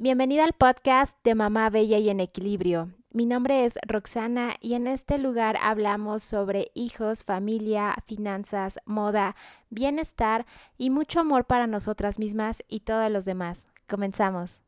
Bienvenida al podcast de Mamá Bella y en Equilibrio. Mi nombre es Roxana y en este lugar hablamos sobre hijos, familia, finanzas, moda, bienestar y mucho amor para nosotras mismas y todos los demás. Comenzamos.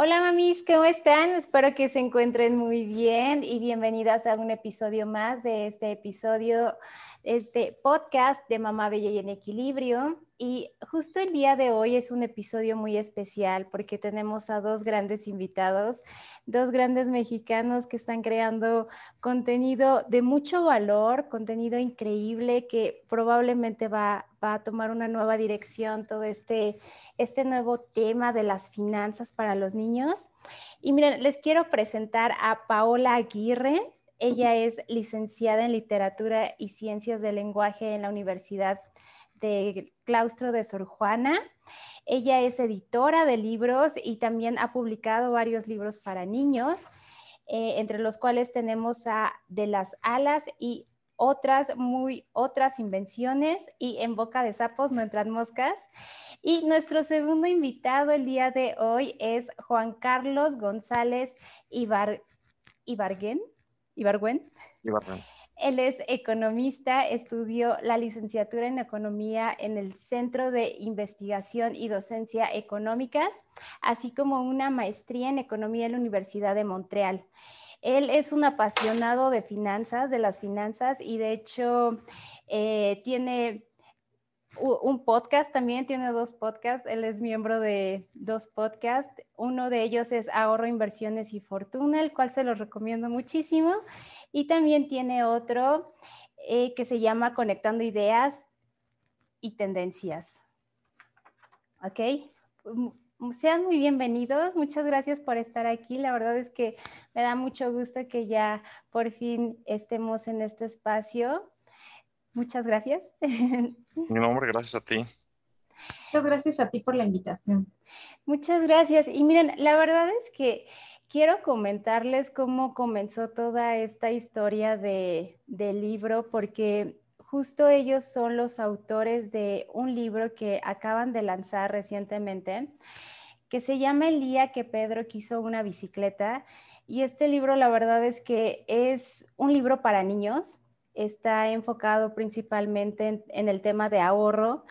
Hola mamis, ¿cómo están? Espero que se encuentren muy bien y bienvenidas a un episodio más de este episodio, este podcast de Mamá Bella y en Equilibrio. Y justo el día de hoy es un episodio muy especial porque tenemos a dos grandes invitados, dos grandes mexicanos que están creando contenido de mucho valor, contenido increíble que probablemente va, a tomar una nueva dirección todo este, este nuevo tema de las finanzas para los niños. Y miren, les quiero presentar a Paola Aguirre. Ella es licenciada en literatura y ciencias del lenguaje en la Universidad de Claustro de Sor Juana. Ella es editora de libros y también ha publicado varios libros para niños, eh, entre los cuales tenemos a De las alas y otras muy otras invenciones y en boca de sapos no entran moscas. Y nuestro segundo invitado el día de hoy es Juan Carlos González Ibar, Ibarguen. Ibargüen. Ibargüen. Él es economista, estudió la licenciatura en economía en el Centro de Investigación y Docencia Económicas, así como una maestría en economía en la Universidad de Montreal. Él es un apasionado de finanzas, de las finanzas, y de hecho eh, tiene un podcast también, tiene dos podcasts. Él es miembro de dos podcasts. Uno de ellos es Ahorro, Inversiones y Fortuna, el cual se los recomiendo muchísimo. Y también tiene otro eh, que se llama Conectando Ideas y Tendencias. ¿Ok? Sean muy bienvenidos. Muchas gracias por estar aquí. La verdad es que me da mucho gusto que ya por fin estemos en este espacio. Muchas gracias. Mi nombre, gracias a ti. Muchas gracias a ti por la invitación. Muchas gracias. Y miren, la verdad es que quiero comentarles cómo comenzó toda esta historia de, del libro, porque justo ellos son los autores de un libro que acaban de lanzar recientemente, que se llama El día que Pedro quiso una bicicleta. Y este libro, la verdad es que es un libro para niños, está enfocado principalmente en, el tema de ahorro.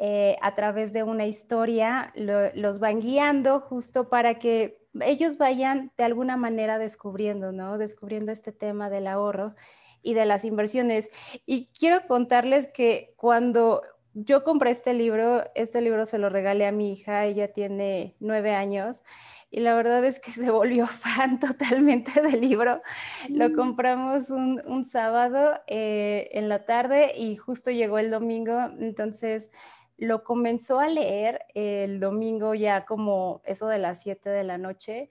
Eh, a través de una historia, los van guiando justo para que ellos vayan de alguna manera descubriendo, ¿no? Descubriendo este tema del ahorro y de las inversiones. Y quiero contarles que cuando yo compré este libro, este libro se lo regalé a mi hija, ella tiene nueve años. Y la verdad es que se volvió fan totalmente del libro. Lo mm. compramos un, sábado eh, en la tarde y justo llegó el domingo. Entonces, lo comenzó a leer el domingo ya como eso de las 7 de la noche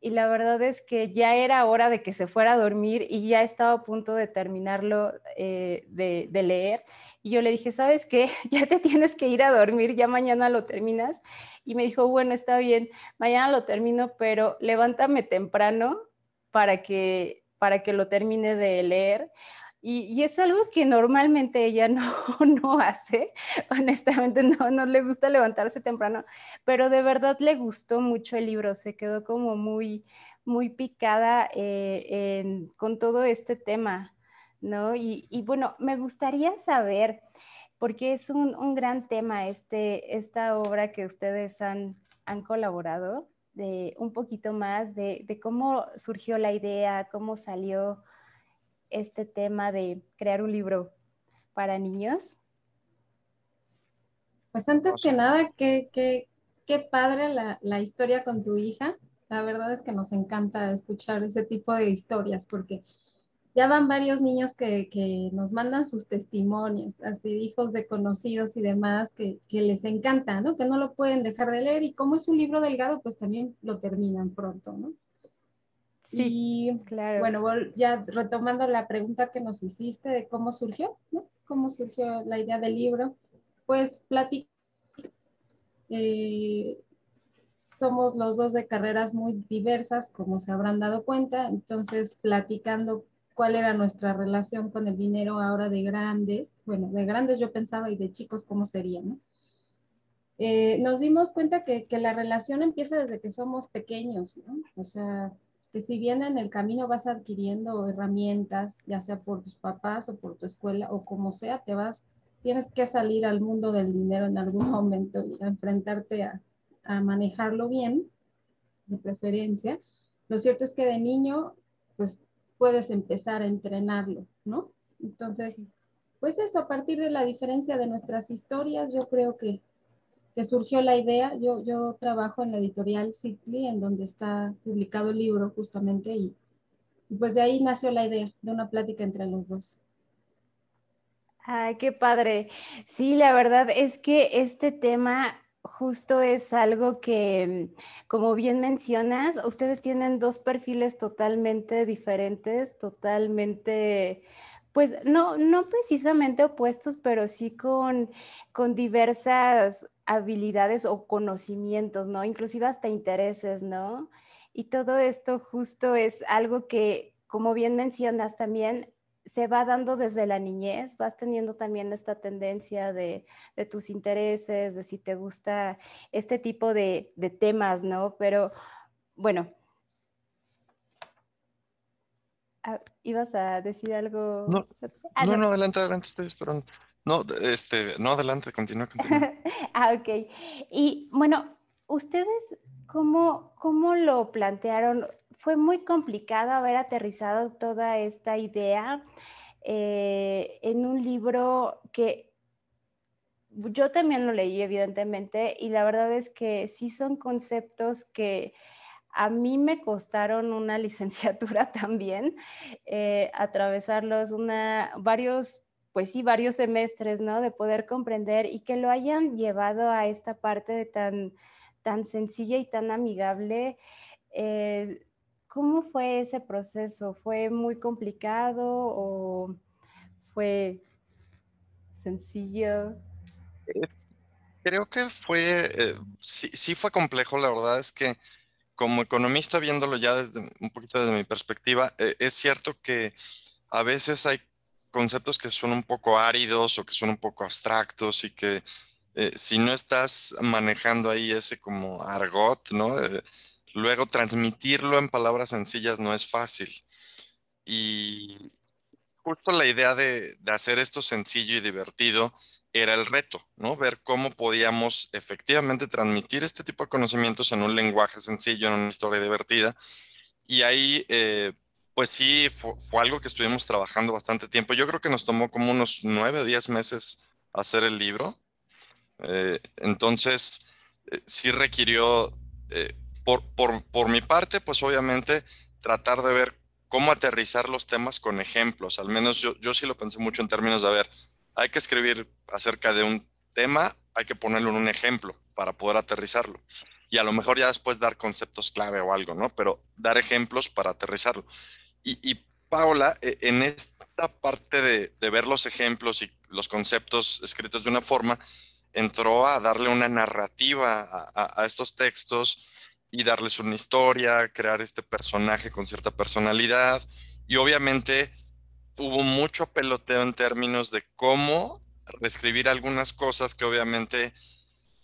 y la verdad es que ya era hora de que se fuera a dormir y ya estaba a punto de terminarlo eh, de, de, leer. Y yo le dije, ¿sabes qué? Ya te tienes que ir a dormir, ya mañana lo terminas. Y me dijo, bueno, está bien, mañana lo termino, pero levántame temprano para que, para que lo termine de leer. Y, es algo que normalmente ella no, no hace, honestamente no, no le gusta levantarse temprano, pero de verdad le gustó mucho el libro, se quedó como muy, muy picada eh, con todo este tema, ¿no? Y, bueno, me gustaría saber, porque es un, gran tema este, esta obra que ustedes han, han colaborado, de un poquito más de cómo surgió la idea, cómo salió este tema de crear un libro para niños? Pues antes que nada, qué, qué, qué padre la, la, historia con tu hija. La verdad es que nos encanta escuchar ese tipo de historias porque ya van varios niños que, que nos mandan sus testimonios, así hijos de conocidos y demás, que, que, les encanta, ¿no? Que no lo pueden dejar de leer y como es un libro delgado, pues también lo terminan pronto, ¿no? Sí, claro. Bueno, ya retomando la pregunta que nos hiciste de cómo surgió, ¿no? ¿Cómo surgió la idea del libro? Pues platic eh, somos los dos de carreras muy diversas, como se habrán dado cuenta, entonces platicando cuál era nuestra relación con el dinero ahora de grandes, bueno, de grandes yo pensaba y de chicos cómo sería, ¿no? Eh, nos dimos cuenta que, que, la relación empieza desde que somos pequeños, ¿no? O sea, que si bien en el camino vas adquiriendo herramientas, ya sea por tus papás o por tu escuela o como sea, te vas, tienes que salir al mundo del dinero en algún momento y enfrentarte a, a manejarlo bien, de preferencia. Lo cierto es que de niño, pues puedes empezar a entrenarlo, ¿no? Entonces, pues eso, a partir de la diferencia de nuestras historias, yo creo que surgió la idea. Yo, yo trabajo en la editorial Citli, en donde está publicado el libro justamente, y, pues de ahí nació la idea de una plática entre los dos. Ay, qué padre. Sí, la verdad es que este tema justo es algo que, como bien mencionas, ustedes tienen dos perfiles totalmente diferentes, totalmente pues no, no precisamente opuestos, pero sí con, con diversas habilidades o conocimientos, ¿no? Inclusive hasta intereses, ¿no? Y todo esto justo es algo que, como bien mencionas también, se va dando desde la niñez, vas teniendo también esta tendencia de, tus intereses, de si te gusta este tipo de, de temas, ¿no? Pero bueno, Ah, ¿Ibas a decir algo? No, ah, no, no, adelante, adelante, estoy esperando. No, este, no, adelante, continúa, continúa. ah, ok. Y bueno, ¿ustedes cómo, cómo lo plantearon? Fue muy complicado haber aterrizado toda esta idea eh, en un libro que yo también lo leí, evidentemente, y la verdad es que sí son conceptos que a mí me costaron una licenciatura también, eh, atravesarlos una, varios, pues sí, varios semestres, ¿no? De poder comprender y que lo hayan llevado a esta parte de tan, tan sencilla y tan amigable. Eh, ¿Cómo fue ese proceso? ¿Fue muy complicado o fue sencillo? Eh, creo que fue, sí, sí fue complejo, la verdad es que como economista, viéndolo ya desde un poquito desde mi perspectiva, eh, es cierto que a veces hay conceptos que son un poco áridos o que son un poco abstractos y que eh, si no estás manejando ahí ese como argot, ¿no? Eh, luego transmitirlo en palabras sencillas no es fácil. Y justo la idea de, de hacer esto sencillo y divertido era el reto, ¿no? Ver cómo podíamos efectivamente transmitir este tipo de conocimientos en un lenguaje sencillo, en una historia divertida. Y ahí, eh, pues sí, fue, algo que estuvimos trabajando bastante tiempo. Yo creo que nos tomó como unos nueve diez meses hacer el libro. Eh, entonces, eh, sí requirió, por, por, por mi parte, pues obviamente tratar de ver cómo aterrizar los temas con ejemplos. Al menos yo, yo sí lo pensé mucho en términos de, a ver, hay que escribir acerca de un tema, hay que ponerlo en un ejemplo para poder aterrizarlo. Y a lo mejor ya después dar conceptos clave o algo, ¿no? Pero dar ejemplos para aterrizarlo. Y, Paula, e, en esta parte de, ver los ejemplos y los conceptos escritos de una forma, entró a darle una narrativa a estos textos y darles una historia, crear este personaje con cierta personalidad y obviamente hubo mucho peloteo en términos de cómo reescribir algunas cosas que obviamente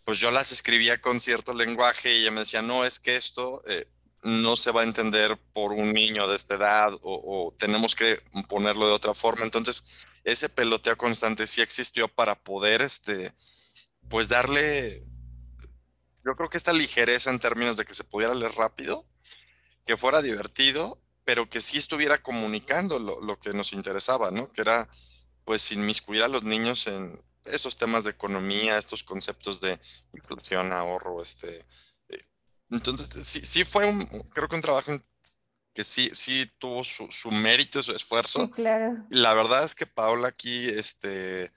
pues yo las escribía con cierto lenguaje y ella me decía, no, es que esto eh, no se va a entender por un niño de esta edad o, tenemos que ponerlo de otra forma. Entonces, ese peloteo constante sí existió para poder, este, pues darle, yo creo que esta ligereza en términos de que se pudiera leer rápido, que fuera divertido pero que sí estuviera comunicando lo, que nos interesaba, ¿no? Que era, pues, inmiscuir a los niños en esos temas de economía, estos conceptos de inflación, ahorro, este... Eh, entonces, sí, sí fue un, creo que un trabajo que sí, sí tuvo su, su mérito, su esfuerzo. claro. La verdad es que Paula aquí, este,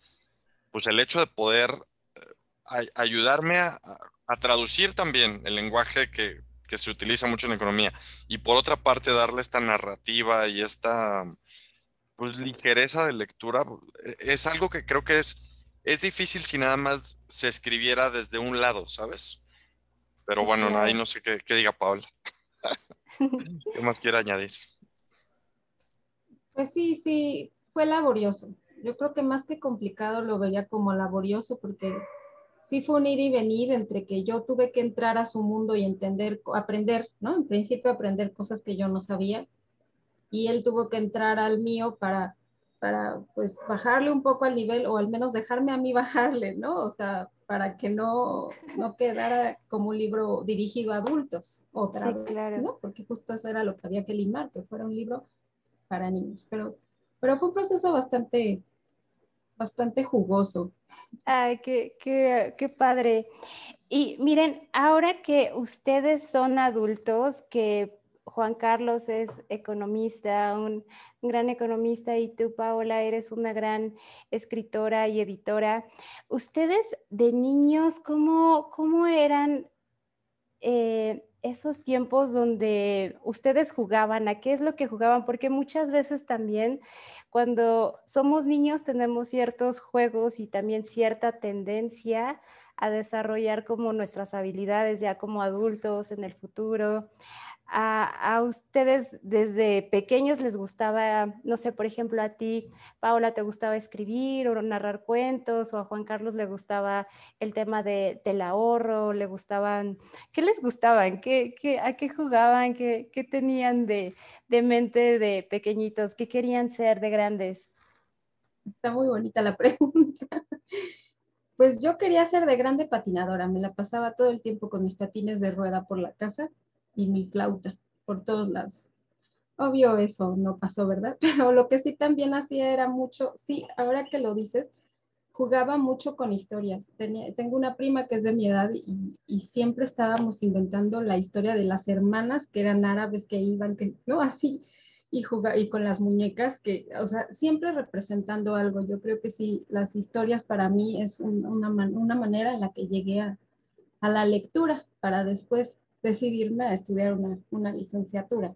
pues el hecho de poder eh, ayudarme a, a, traducir también el lenguaje que que se utiliza mucho en economía. Y por otra parte, darle esta narrativa y esta pues, ligereza de lectura e, es algo que creo que es, es difícil si nada más se escribiera desde un lado, ¿sabes? Pero bueno, ahí no sé qué, qué diga Paula. ¿Qué más quiere añadir? Pues sí, sí, fue laborioso. Yo creo que más que complicado lo veía como laborioso porque sí fue un ir y venir entre que yo tuve que entrar a su mundo y entender, aprender, ¿no? En principio aprender cosas que yo no sabía y él tuvo que entrar al mío para, para pues bajarle un poco al nivel o al menos dejarme a mí bajarle, ¿no? O sea, para que no, no quedara como un libro dirigido a adultos otra vez, ¿no? Porque justo eso era lo que había que limar, que fuera un libro para niños. Pero, pero fue un proceso bastante, bastante jugoso. Ay, qué, qué, qué padre. Y miren, ahora que ustedes son adultos, que Juan Carlos es economista, un, gran economista, y tú, Paola, eres una gran escritora y editora. ¿Ustedes de niños, cómo, cómo eran eh, esos tiempos donde ustedes jugaban? ¿A qué es lo que jugaban? Porque muchas veces también cuando somos niños tenemos ciertos juegos y también cierta tendencia a desarrollar como nuestras habilidades ya como adultos en el futuro a, ustedes desde pequeños les gustaba, no sé, por ejemplo, a ti, Paola, te gustaba escribir o narrar cuentos, o a Juan Carlos le gustaba el tema de, del ahorro, le gustaban, ¿qué les gustaban? ¿Qué, qué, a qué jugaban? ¿Qué, qué tenían de, de mente de pequeñitos? ¿Qué querían ser de grandes? Está muy bonita la pregunta. Pues yo quería ser de grande patinadora, me la pasaba todo el tiempo con mis patines de rueda por la casa y mi flauta por todos lados. Obvio eso no pasó, ¿verdad? Pero lo que sí también hacía era mucho, sí, ahora que lo dices, jugaba mucho con historias. Tenía, tengo una prima que es de mi edad y, siempre estábamos inventando la historia de las hermanas que eran árabes que iban, que, ¿no? Así, y, jugaba, y con las muñecas que, o sea, siempre representando algo. Yo creo que sí, las historias para mí es una, una manera en la que llegué a, a la lectura para después decidirme a estudiar una, una licenciatura.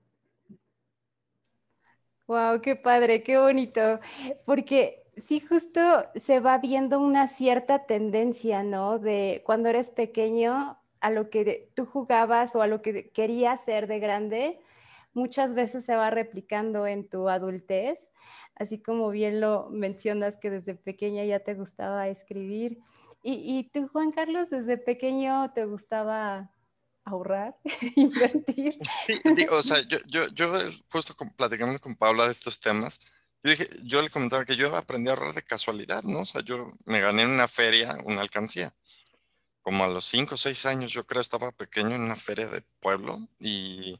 Wow, qué padre, qué bonito, porque sí, justo se va viendo una cierta tendencia, ¿no? De cuando eres pequeño a lo que tú jugabas o a lo que querías ser de grande, muchas veces se va replicando en tu adultez, así como bien lo mencionas que desde pequeña ya te gustaba escribir. Y, y tú, Juan Carlos, desde pequeño te gustaba ahorrar, invertir. O sea, yo, yo, yo justo platicando con Paula de estos temas, yo, dije, yo le comentaba que yo aprendí a ahorrar de casualidad, ¿no? O sea, yo me gané en una feria una alcancía. Como a los 5 o 6 años, yo creo, estaba pequeño en una feria de pueblo y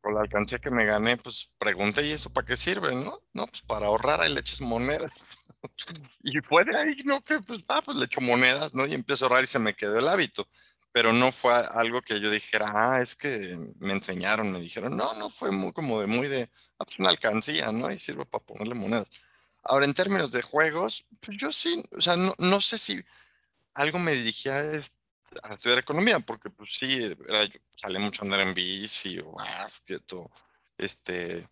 con la alcancía que me gané, pues pregunté, ¿y eso para qué sirve, no? No, pues para ahorrar, ahí le eches monedas. y fue de ahí, ¿no? Que pues, ah, pues le echo monedas, ¿no? Y empiezo a ahorrar y se me quedó el hábito pero no fue algo que yo dijera, ah, es que me enseñaron, me dijeron, no, no, fue muy como de muy de, ah, pues una alcancía, ¿no? Y sirve para ponerle monedas. Ahora, en términos de juegos, pues yo sí, o sea, no, no sé si algo me dirigía a estudiar economía, porque pues sí, era, yo salía mucho a andar en bici o básquet o este,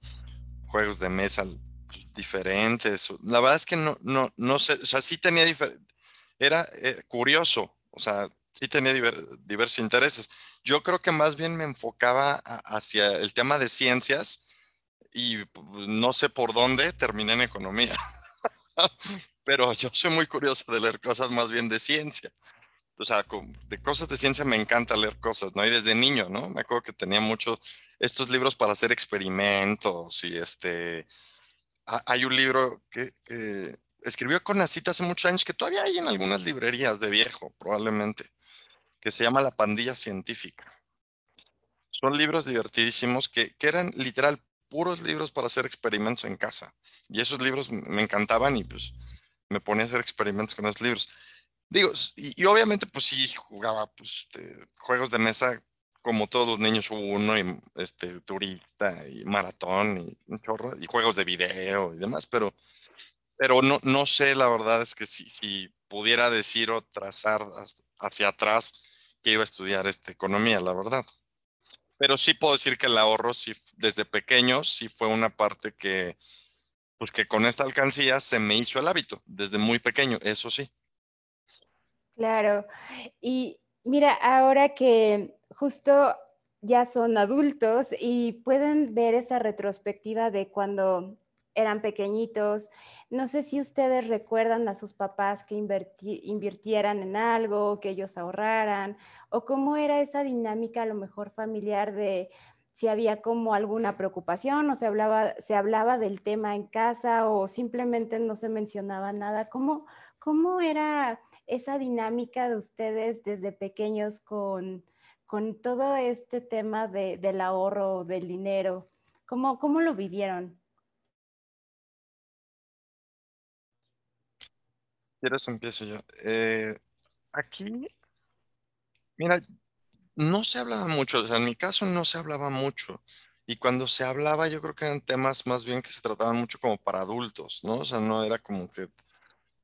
juegos de mesa diferentes. La verdad es que no, no, no sé, o sea, sí tenía diferente, era eh, curioso, o sea, sí tenía diversos intereses. Yo creo que más bien me enfocaba hacia el tema de ciencias y no sé por dónde terminé en economía. Pero yo soy muy curioso de leer cosas más bien de ciencia. O sea, de cosas de ciencia me encanta leer cosas, ¿no? Y desde niño, ¿no? Me acuerdo que tenía muchos estos libros para hacer experimentos y este... Hay un libro que, que escribió Conacita hace muchos años que todavía hay en algunas librerías de viejo, probablemente que se llama La Pandilla Científica. Son libros divertidísimos que, eran literal puros libros para hacer experimentos en casa. Y esos libros me encantaban y pues me ponía a hacer experimentos con esos libros. Digo, y, obviamente pues sí jugaba pues, juegos de mesa como todos los niños uno y este turista y maratón y chorro y juegos de video y demás, pero pero no, no sé, la verdad es que si, si pudiera decir o trazar hacia atrás que iba a estudiar esta economía, la verdad. Pero sí puedo decir que el ahorro, sí, desde pequeño, sí fue una parte que, pues que con esta alcancía se me hizo el hábito, desde muy pequeño, eso sí. Claro. Y mira, ahora que justo ya son adultos y pueden ver esa retrospectiva de cuando eran pequeñitos. No sé si ustedes recuerdan a sus papás que invirtieran en algo, que ellos ahorraran, o cómo era esa dinámica a lo mejor familiar de si había como alguna preocupación o se hablaba, se hablaba del tema en casa o simplemente no se mencionaba nada. ¿Cómo, cómo era esa dinámica de ustedes desde pequeños con, con todo este tema de, del ahorro, del dinero? ¿Cómo, cómo lo vivieron? ¿Quieres empiezo yo? Eh, aquí, mira, no se hablaba mucho, o sea, en mi caso no se hablaba mucho. Y cuando se hablaba, yo creo que eran temas más bien que se trataban mucho como para adultos, ¿no? O sea, no era como que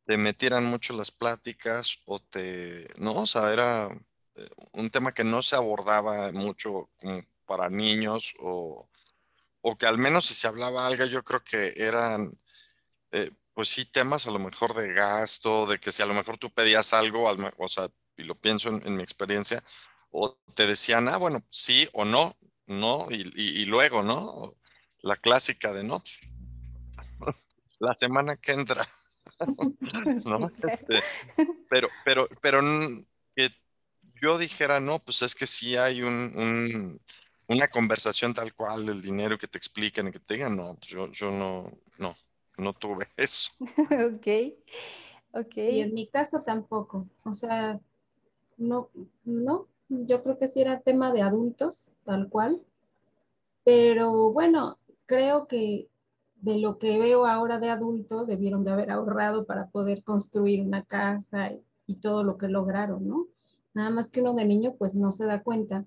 te metieran mucho las pláticas o te, ¿no? O sea, era eh, un tema que no se abordaba mucho como para niños o, o que al menos si se hablaba algo, yo creo que eran, eh, pues sí, temas a lo mejor de gasto, de que si a lo mejor tú pedías algo, o sea, y lo pienso en mi experiencia, o te decían, ah, bueno, sí o no, no, y, luego, ¿no? La clásica de no, la semana que entra, ¿no? Este, pero, pero, pero que yo dijera, no, pues es que sí hay un, una conversación tal cual del dinero que te expliquen y que te digan, no, pues yo, yo no, no, no tuve eso. ok, ok. Y en mi caso tampoco, o sea, no, no, yo creo que sí era tema de adultos, tal cual. Pero bueno, creo que de lo que veo ahora de adulto, debieron de haber ahorrado para poder construir una casa y, todo lo que lograron, ¿no? Nada más que uno de niño, pues no se da cuenta.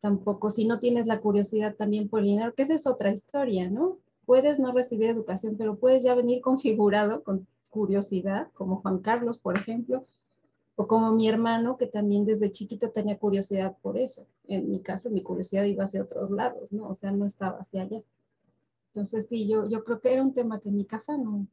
Tampoco, si no tienes la curiosidad también por el dinero, que esa es otra historia, ¿no? Puedes no recibir educación, pero puedes ya venir configurado con curiosidad, como Juan Carlos, por ejemplo, o como mi hermano, que también desde chiquito tenía curiosidad por eso. En mi caso, mi curiosidad iba hacia otros lados, ¿no? O sea, no estaba hacia allá. Entonces, sí, yo, yo creo que era un tema que en mi casa no,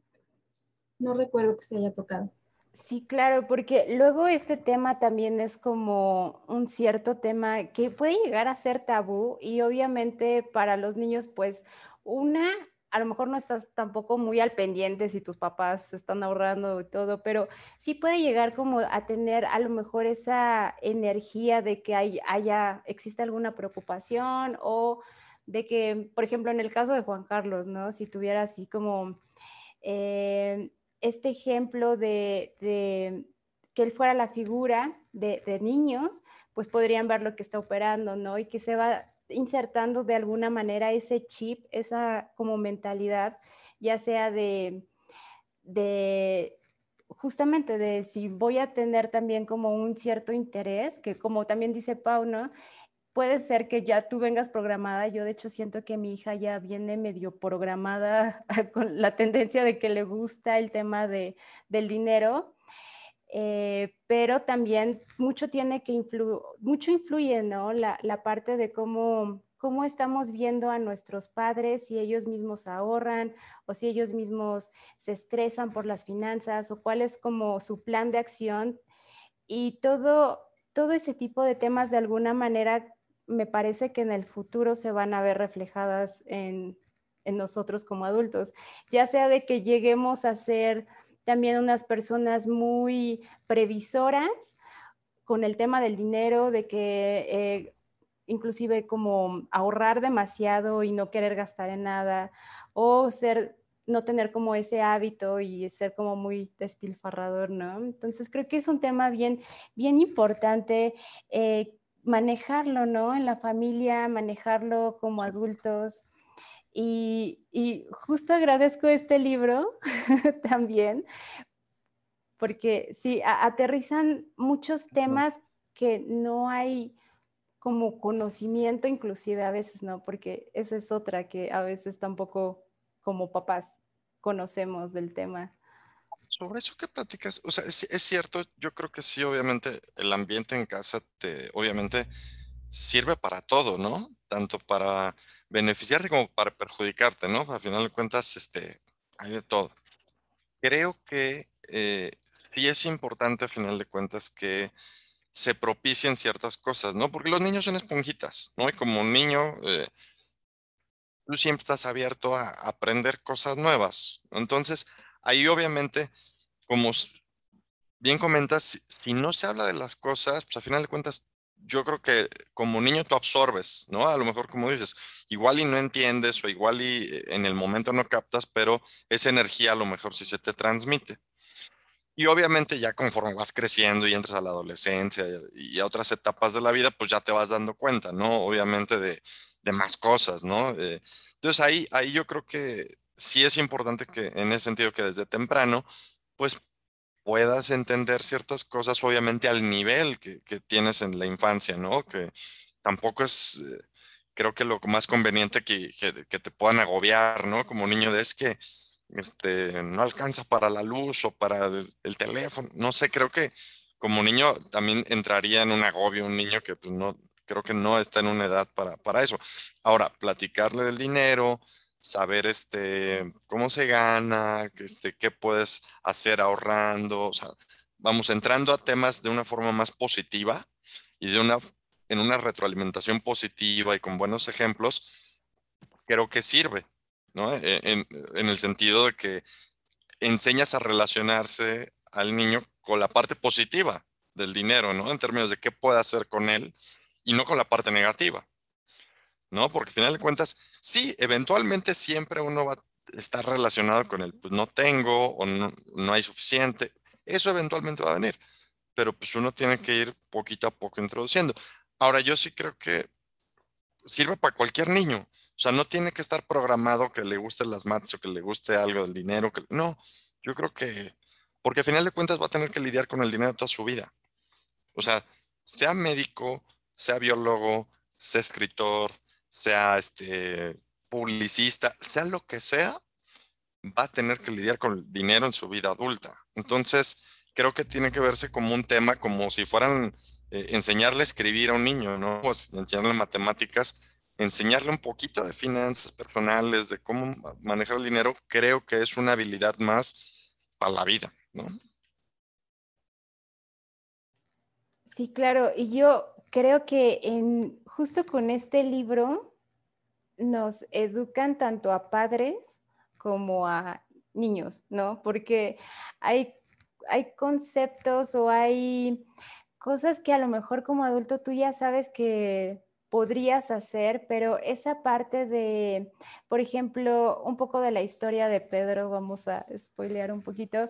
no recuerdo que se haya tocado. Sí, claro, porque luego este tema también es como un cierto tema que puede llegar a ser tabú y obviamente para los niños, pues una a lo mejor no estás tampoco muy al pendiente si tus papás están ahorrando y todo, pero sí puede llegar como a tener a lo mejor esa energía de que hay, haya, existe alguna preocupación o de que, por ejemplo, en el caso de Juan Carlos, ¿no? Si tuviera así como eh, este ejemplo de, que él fuera la figura de, niños, pues podrían ver lo que está operando, ¿no? Y que se va insertando de alguna manera ese chip, esa como mentalidad, ya sea de, de justamente de si voy a tener también como un cierto interés, que como también dice Pau, ¿no? Puede ser que ya tú vengas programada, yo de hecho siento que mi hija ya viene medio programada con la tendencia de que le gusta el tema de, del dinero, eh, pero también mucho tiene que influir, mucho influye, ¿no? La, parte de cómo, cómo estamos viendo a nuestros padres, si ellos mismos ahorran o si ellos mismos se estresan por las finanzas o cuál es como su plan de acción. Y todo, todo ese tipo de temas de alguna manera me parece que en el futuro se van a ver reflejadas en, en nosotros como adultos, ya sea de que lleguemos a ser también unas personas muy previsoras con el tema del dinero, de que eh, inclusive como ahorrar demasiado y no querer gastar en nada, o ser, no tener como ese hábito y ser como muy despilfarrador, ¿no? Entonces creo que es un tema bien, bien importante eh, manejarlo, ¿no? En la familia, manejarlo como adultos. Y, justo agradezco este libro también, porque sí, aterrizan muchos temas que no hay como conocimiento inclusive a veces, ¿no? Porque esa es otra que a veces tampoco como papás conocemos del tema. Sobre eso que platicas, o sea, es, es, cierto, yo creo que sí, obviamente el ambiente en casa te, obviamente sirve para todo, ¿no? Tanto para beneficiarte como para perjudicarte, ¿no? A final de cuentas, este, hay de todo. Creo que eh, sí es importante, a final de cuentas, que se propicien ciertas cosas, ¿no? Porque los niños son esponjitas, ¿no? Y como un niño, eh, tú siempre estás abierto a aprender cosas nuevas. Entonces, ahí obviamente, como bien comentas, si no se habla de las cosas, pues a final de cuentas, yo creo que como niño tú absorbes, ¿no? A lo mejor como dices, igual y no entiendes o igual y eh, en el momento no captas, pero esa energía a lo mejor sí se te transmite. Y obviamente ya conforme vas creciendo y entras a la adolescencia y a otras etapas de la vida, pues ya te vas dando cuenta, ¿no? Obviamente de, más cosas, ¿no? Eh, entonces ahí, ahí yo creo que sí es importante que en ese sentido que desde temprano, pues puedas entender ciertas cosas, obviamente al nivel que, que tienes en la infancia, ¿no? Que tampoco es, eh, creo que lo más conveniente que, que, te puedan agobiar, ¿no? Como niño, es que este, no alcanza para la luz o para el, teléfono, no sé, creo que como niño también entraría en un agobio un niño que pues, no, creo que no está en una edad para, para eso. Ahora, platicarle del dinero, saber este, cómo se gana, este, qué puedes hacer ahorrando, o sea, vamos entrando a temas de una forma más positiva y de una, en una retroalimentación positiva y con buenos ejemplos, creo que sirve, ¿no? E, en, en el sentido de que enseñas a relacionarse al niño con la parte positiva del dinero, ¿no? En términos de qué puede hacer con él y no con la parte negativa. ¿No? Porque al final de cuentas, sí, eventualmente siempre uno va a estar relacionado con el, pues no tengo o no, no hay suficiente. Eso eventualmente va a venir, pero pues uno tiene que ir poquito a poco introduciendo. Ahora, yo sí creo que sirve para cualquier niño. O sea, no tiene que estar programado que le guste las maths o que le guste algo del dinero. No, yo creo que, porque al final de cuentas va a tener que lidiar con el dinero toda su vida. O sea, sea médico, sea biólogo, sea escritor, sea este, publicista, sea lo que sea, va a tener que lidiar con el dinero en su vida adulta. Entonces, creo que tiene que verse como un tema, como si fueran eh, enseñarle a escribir a un niño, ¿no? O enseñarle matemáticas, enseñarle un poquito de finanzas personales, de cómo manejar el dinero, creo que es una habilidad más para la vida, ¿no? Sí, claro. Y yo creo que en, justo con este libro nos educan tanto a padres como a niños, ¿no? Porque hay, hay conceptos o hay cosas que a lo mejor como adulto tú ya sabes que podrías hacer, pero esa parte de, por ejemplo, un poco de la historia de Pedro, vamos a spoilear un poquito,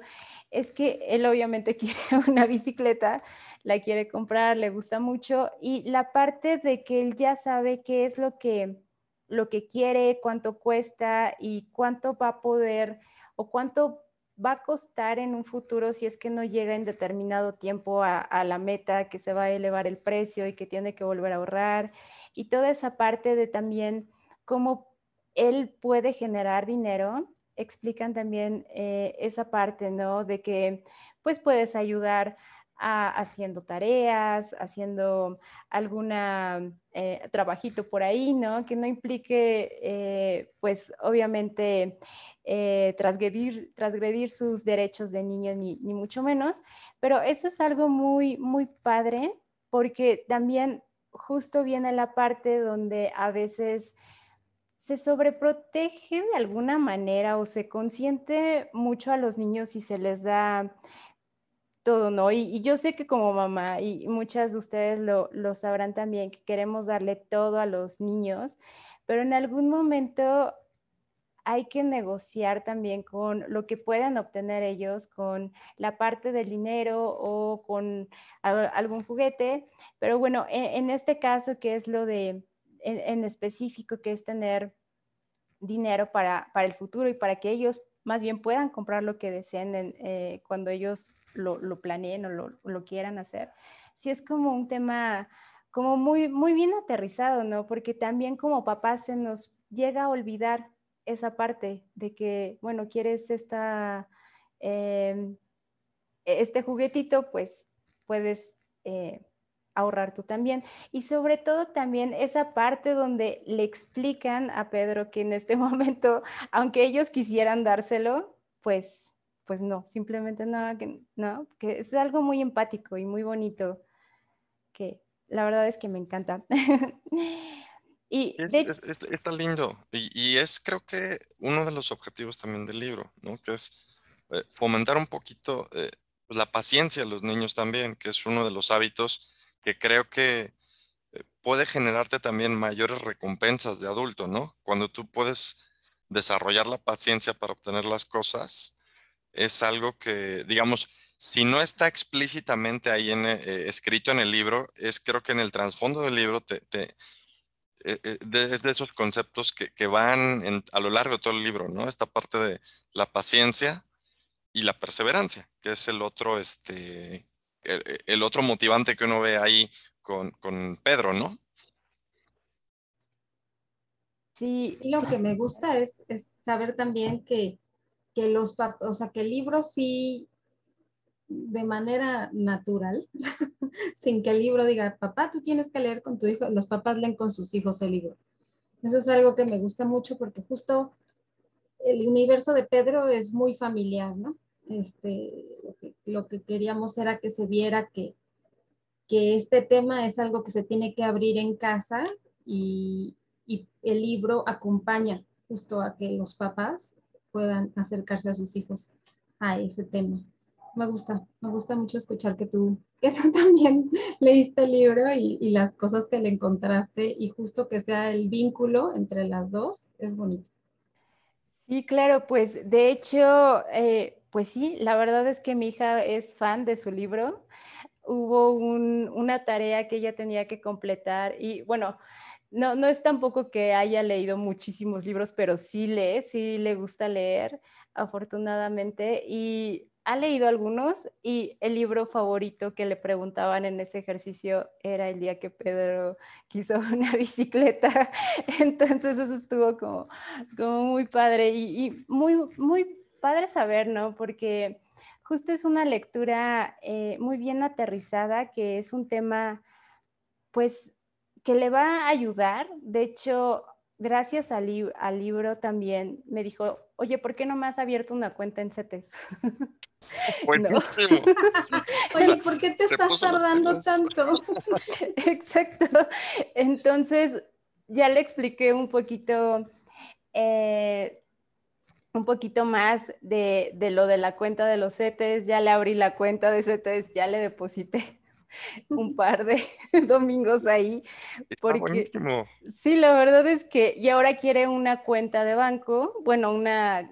es que él obviamente quiere una bicicleta, la quiere comprar, le gusta mucho, y la parte de que él ya sabe qué es lo que, lo que quiere, cuánto cuesta y cuánto va a poder o cuánto va a costar en un futuro si es que no llega en determinado tiempo a, la meta, que se va a elevar el precio y que tiene que volver a ahorrar. Y toda esa parte de también cómo él puede generar dinero, explican también eh, esa parte, ¿no? De que pues puedes ayudar haciendo tareas, haciendo alguna eh, trabajito por ahí, ¿no? Que no implique, eh, pues obviamente, eh, transgredir, transgredir, sus derechos de niño, ni, ni, mucho menos, pero eso es algo muy, muy padre, porque también justo viene la parte donde a veces se sobreprotege de alguna manera o se consiente mucho a los niños y se les da todo, ¿no? Y, yo sé que como mamá, y muchas de ustedes lo, sabrán también, que queremos darle todo a los niños, pero en algún momento hay que negociar también con lo que puedan obtener ellos, con la parte del dinero o con algún juguete. Pero bueno, en, este caso, que es lo de, en, específico, que es tener dinero para, para el futuro y para que ellos más bien puedan comprar lo que deseen eh, cuando ellos lo, lo planeen o lo, quieran hacer. Sí es como un tema como muy, muy bien aterrizado, ¿no? Porque también como papás se nos llega a olvidar esa parte de que, bueno, quieres esta, em, e-, este juguetito, pues puedes eh, ahorrar tú también. Y sobre todo también esa parte donde le explican a Pedro que en este momento, aunque ellos quisieran dárselo, pues pues no, simplemente no, que, no, que es algo muy empático y muy bonito que la verdad es que me encanta. y está lindo. Y, es creo que uno de los objetivos también del libro, ¿no? Que es eh, fomentar un poquito eh, pues, la paciencia a los niños también, que es uno de los hábitos que creo que eh, puede generarte también mayores recompensas de adulto, ¿no? Cuando tú puedes desarrollar la paciencia para obtener las cosas, es algo que, digamos, si no está explícitamente ahí en, eh, escrito en el libro, es creo que en el trasfondo del libro te, te eh, es de esos conceptos que, van a lo largo de todo el libro, ¿no? Esta parte de la paciencia y la perseverancia, que es el otro, este, el, otro motivante que uno ve ahí con, con Pedro, ¿no? Sí, lo que me gusta es, saber también que, los o sea, que el libro sí, de manera natural, sin que el libro diga, papá, tú tienes que leer con tu hijo, los papás leen con sus hijos el libro. Eso es algo que me gusta mucho porque justo el universo de Pedro es muy familiar, ¿no? Este, lo, que, queríamos era que se viera que, que este tema es algo que se tiene que abrir en casa y, y el libro acompaña justo a que los papás puedan acercarse a sus hijos a ese tema. Me gusta, me gusta mucho escuchar que tú, que tú también leíste el libro y, y las cosas que le encontraste y justo que sea el vínculo entre las dos es bonito. Sí, claro, pues de hecho, eh, pues sí, la verdad es que mi hija es fan de su libro. Hubo un, una tarea que ella tenía que completar y bueno, no, no es tampoco que haya leído muchísimos libros, pero sí lee, sí le gusta leer, afortunadamente, y ha leído algunos y el libro favorito que le preguntaban en ese ejercicio era el día que Pedro quiso una bicicleta. Entonces eso estuvo como, como muy padre y, muy, muy padre saber, ¿no? Porque justo es una lectura eh, muy bien aterrizada, que es un tema, pues que le va a ayudar. De hecho, gracias al, libro también me dijo, oye, ¿por qué no me has abierto una cuenta en CETES? Buenísimo. Oye, ¿por qué te estás tardando tanto? Exacto. Entonces, ya le expliqué un poquito, eh, un poquito más de, de, lo de la cuenta de los CETES, ya le abrí la cuenta de CETES, ya le deposité un par de domingos ahí. Porque, sí, la verdad es que, y ahora quiere una cuenta de banco, bueno, una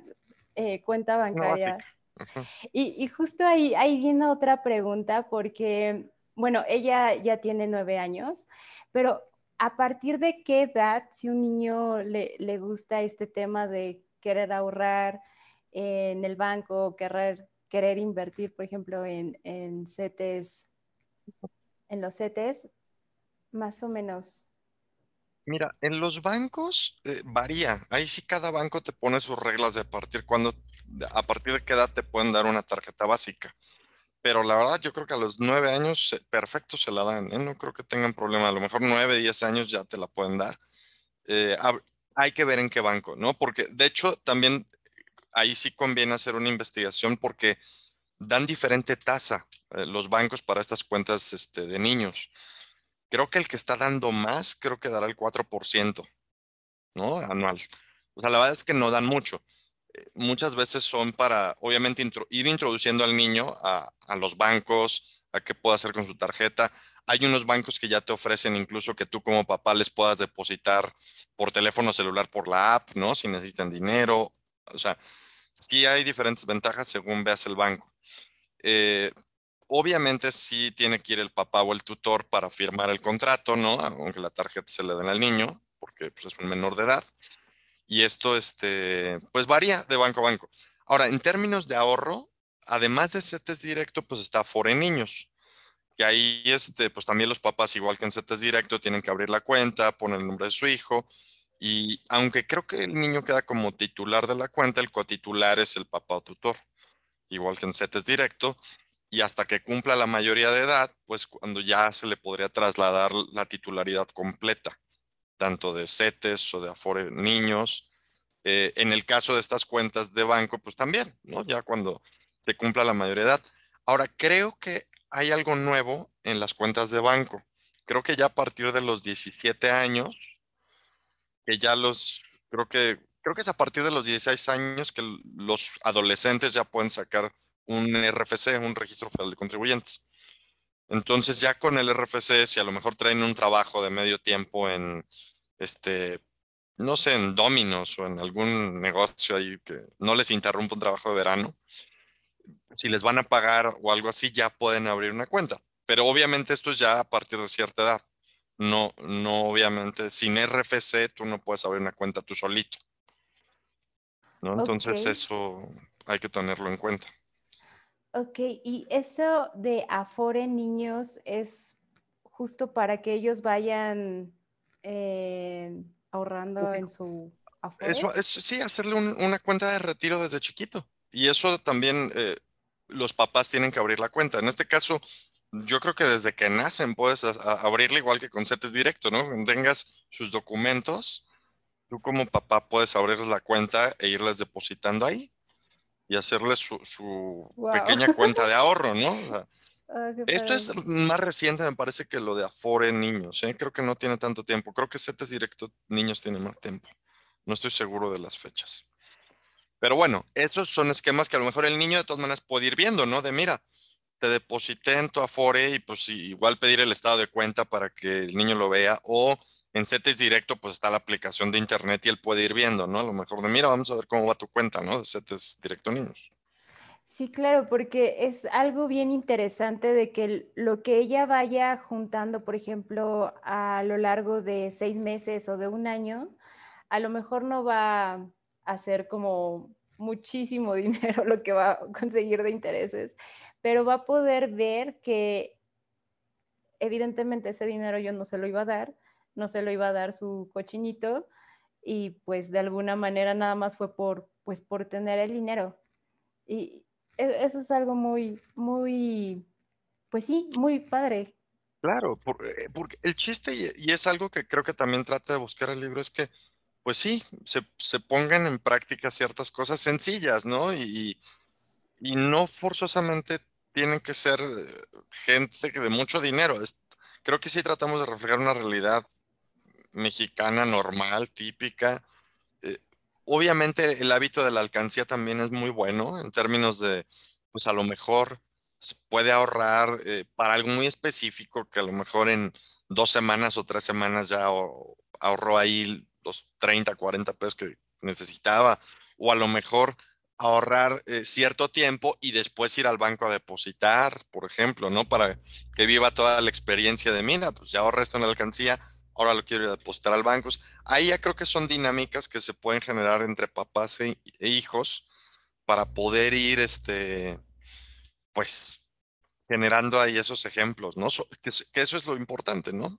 eh, cuenta bancaria. y, y, justo ahí, ahí viene otra pregunta, porque, bueno, ella ya tiene nueve años, pero ¿a partir de qué edad, si un niño le, le gusta este tema de querer ahorrar en el banco, querer, querer invertir, por ejemplo, en, en CETES en los CETES, más o menos. Mira, en los bancos eh, varía. Ahí sí cada banco te pone sus reglas de partir cuando, a partir de qué edad te pueden dar una tarjeta básica. Pero la verdad, yo creo que a los nueve años perfecto se la dan. ¿eh? No creo que tengan problema. A lo mejor nueve, diez años ya te la pueden dar. Eh, hay que ver en qué banco, ¿no? Porque de hecho también ahí sí conviene hacer una investigación porque dan diferente tasa eh, los bancos para estas cuentas este, de niños. Creo que el que está dando más, creo que dará el 4%, ¿no? Anual. O sea, la verdad es que no dan mucho. Eh, muchas veces son para, obviamente, ir introduciendo al niño a los bancos, a qué pueda hacer con su tarjeta. Hay unos bancos que ya te ofrecen incluso que tú como papá les puedas depositar por teléfono celular por la app, ¿no? Si necesitan dinero. O sea, sí hay diferentes ventajas según veas el banco. Eh, obviamente sí tiene que ir el papá o el tutor para firmar el contrato, ¿no? Aunque la tarjeta se le den al niño, porque pues, es un menor de edad. Y esto, este, pues varía de banco a banco. Ahora, en términos de ahorro, además de CETES directo, pues está Fore Niños. Y ahí, este, pues también los papás, igual que en CETES directo, tienen que abrir la cuenta, poner el nombre de su hijo. Y aunque creo que el niño queda como titular de la cuenta, el cotitular es el papá o tutor igual que en CETES directo, y hasta que cumpla la mayoría de edad, pues cuando ya se le podría trasladar la titularidad completa, tanto de CETES o de Afore Niños. Eh, en el caso de estas cuentas de banco, pues también, ¿no? Ya cuando se cumpla la mayoría de edad. Ahora, creo que hay algo nuevo en las cuentas de banco. creo que ya a partir de los 17 años, que ya los, creo que, creo que es a partir de los 16 años que los adolescentes ya pueden sacar un RFC, un registro federal de contribuyentes. Entonces ya con el RFC, si a lo mejor traen un trabajo de medio tiempo en, este, no sé, en Dominos o en algún negocio ahí que no les interrumpa un trabajo de verano, si les van a pagar o algo así, ya pueden abrir una cuenta. Pero obviamente esto es ya a partir de cierta edad. No, no, obviamente, sin RFC tú no puedes abrir una cuenta tú solito. ¿no? Entonces eso hay que tenerlo en cuenta. Ok, y eso de Afore niños es justo para que ellos vayan eh, ahorrando en su Afore. es, sí, hacerle una cuenta de retiro desde chiquito. Y eso también eh, los papás tienen que abrir la cuenta. En este caso, yo creo que desde que nacen puedes abrirla igual que con CETES directo, ¿no? Tengas sus documentos, tú como papá puedes abrir la cuenta e irles depositando ahí y hacerles su, pequeña cuenta de ahorro, ¿no? Ah, esto es más reciente, me parece que lo de Afore niños, ¿eh? creo que no tiene tanto tiempo, creo que CETES directo niños tiene más tiempo, no estoy seguro de las fechas. Pero bueno, esos son esquemas que a lo mejor el niño de todas maneras puede ir viendo, ¿no? De mira, te deposité en tu Afore y pues igual pedir el estado de cuenta para que el niño lo vea o en CETES directo pues está la aplicación de internet y él puede ir viendo, ¿no? A lo mejor de mira, vamos a ver cómo va tu cuenta, ¿no? De CETES directo niños. Sí, claro, porque es algo bien interesante de que lo que ella vaya juntando, por ejemplo, a lo largo de seis meses o de un año, a lo mejor no va hacer como muchísimo dinero lo que va a conseguir de intereses, pero va a poder ver que evidentemente ese dinero yo no se lo iba a dar, no se lo iba a dar su cochinito y pues de alguna manera nada más fue por pues por tener el dinero. Y e, eso es algo muy muy pues sí, muy padre. Claro, eh, porque el chiste, y es algo que creo que también trata de buscar el libro, es que pues sí, se, pongan en práctica ciertas cosas sencillas, ¿no? Y, no forzosamente tienen que ser eh, gente de mucho dinero. creo que sí tratamos de reflejar una realidad mexicana normal, típica. Eh, obviamente el hábito de la alcancía también es muy bueno en términos de, pues a lo mejor se puede ahorrar eh, para algo muy específico que a lo mejor en dos semanas o tres semanas ya ahorró ahí los 30, 40 pesos que necesitaba, o a lo mejor ahorrar eh, cierto tiempo y después ir al banco a depositar, por ejemplo, ¿no? Para que viva toda la experiencia de, mira, pues ya ahorré esto en la alcancía, ahora lo quiero ir a depositar al banco. Ahí ya creo que son dinámicas que se pueden generar entre papás e, e hijos para poder ir, este, pues, generando ahí esos ejemplos, ¿no? que eso es lo importante, ¿no?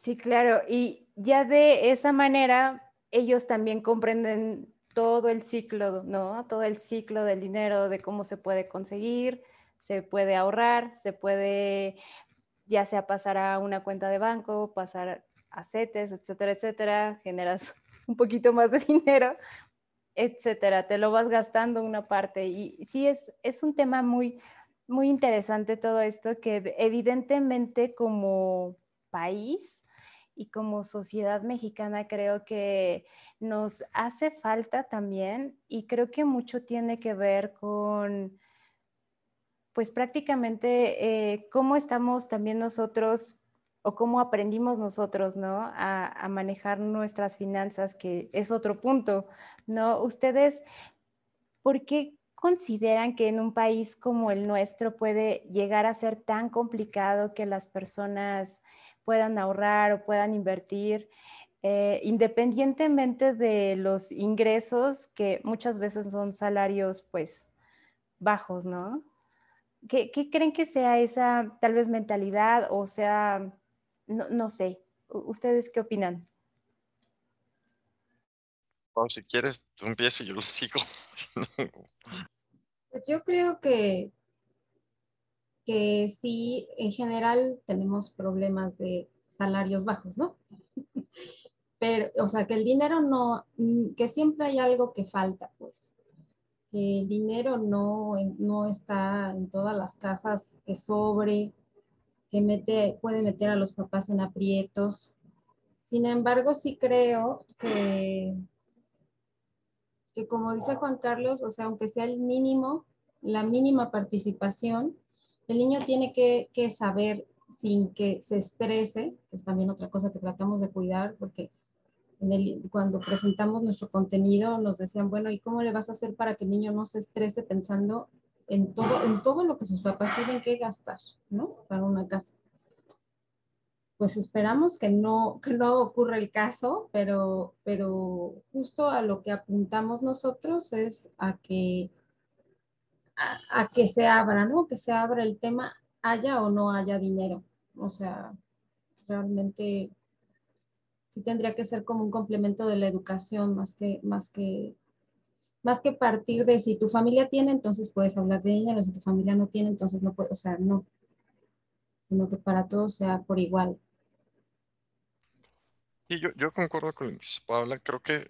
Sí, claro. Y ya de esa manera, ellos también comprenden todo el ciclo, ¿no? Todo el ciclo del dinero, de cómo se puede conseguir, se puede ahorrar, se puede ya sea pasar a una cuenta de banco, pasar a CETES, etcétera, etcétera, generas un poquito más de dinero, etcétera, te lo vas gastando una parte. Y sí, es, es un tema muy, muy interesante todo esto que evidentemente como país y como sociedad mexicana creo que nos hace falta también y creo que mucho tiene que ver con pues prácticamente eh, cómo estamos también nosotros o cómo aprendimos nosotros, ¿no? A, a, manejar nuestras finanzas, que es otro punto, ¿no? Ustedes, ¿por qué consideran que en un país como el nuestro puede llegar a ser tan complicado que las personas puedan ahorrar o puedan invertir, eh, independientemente de los ingresos que muchas veces son salarios pues bajos, ¿no? ¿Qué, creen que sea esa tal vez mentalidad o sea, no, sé, ¿ustedes qué opinan? si quieres, tú empieza y yo lo sigo. Pues yo creo que que sí, en general tenemos problemas de salarios bajos, ¿no? Pero, o sea, que el dinero no, mm, que siempre hay algo que falta, pues. El dinero no, no está en todas las casas que sobre. que mete, puede meter a los papás en aprietos. Sin embargo, sí creo que, que como dice Juan Carlos, o sea, aunque sea el mínimo, la mínima participación, el niño tiene que, saber sin que se estrese, que es también otra cosa que tratamos de cuidar, porque cuando presentamos nuestro contenido nos decían, bueno, ¿y cómo le vas a hacer para que el niño no se estrese pensando en todo, en todo lo que sus papás tienen que gastar, ¿no? Para una casa. Pues esperamos que no, que no ocurra el caso, pero, pero justo a lo que apuntamos nosotros es a que, a, que se abra, ¿no? Que se abra el tema, haya o no haya dinero. O sea, realmente sí tendría que ser como un complemento de la educación más que, más que, más que partir de si tu familia tiene, entonces puedes hablar de ella, o si tu familia no tiene, entonces no puedes, o sea, no, sino que para todos sea por igual. Sí, yo, yo concuerdo con Paula, creo que